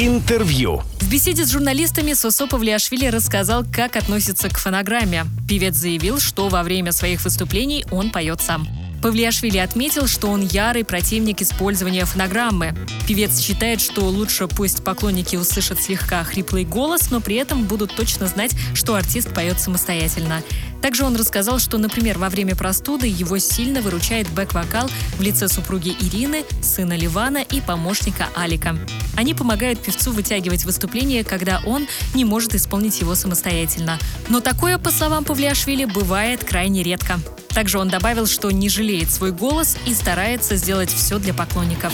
Интервью. В беседе с журналистами Сосо Павлиашвили рассказал, как относится к фонограмме. Певец заявил, что во время своих выступлений он поет сам. Павлиашвили отметил, что он ярый противник использования фонограммы. Певец считает, что лучше пусть поклонники услышат слегка хриплый голос, но при этом будут точно знать, что артист поет самостоятельно. Также он рассказал, что, например, во время простуды его сильно выручает бэк-вокал в лице супруги Ирины, сына Ливана и помощника Алика. Они помогают певцу вытягивать выступление, когда он не может исполнить его самостоятельно. Но такое, по словам Павлиашвили, бывает крайне редко. Также он добавил, что не жалеет свой голос и старается сделать все для поклонников.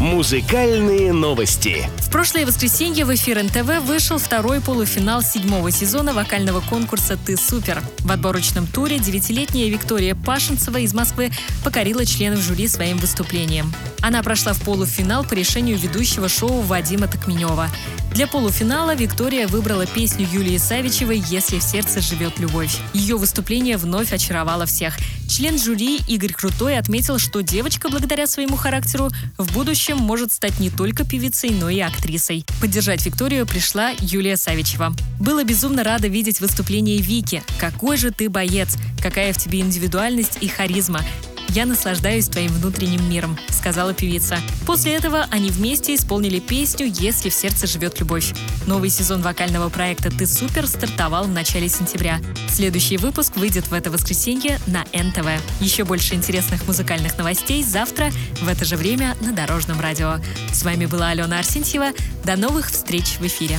Музыкальные новости. В прошлое воскресенье в эфир НТВ вышел второй полуфинал седьмого сезона вокального конкурса «Ты супер». В отборочном туре девятилетняя Виктория Пашинцева из Москвы покорила членов жюри своим выступлением. Она прошла в полуфинал по решению ведущего шоу Вадима Токменева. Для полуфинала Виктория выбрала песню Юлии Савичевой «Если в сердце живет любовь». Ее выступление вновь очаровало всех. Член жюри Игорь Крутой отметил, что девочка, благодаря своему характеру, в будущем может стать не только певицей, но и актрисой. Поддержать Викторию пришла Юлия Савичева. Было безумно рада видеть выступление Вики. Какой же ты боец! Какая в тебе индивидуальность и харизма! «Я наслаждаюсь твоим внутренним миром», — сказала певица. После этого они вместе исполнили песню «Если в сердце живет любовь». Новый сезон вокального проекта «Ты супер» стартовал в начале сентября. Следующий выпуск выйдет в это воскресенье на НТВ. Еще больше интересных музыкальных новостей завтра в это же время на Дорожном радио. С вами была Алена Арсентьева. До новых встреч в эфире.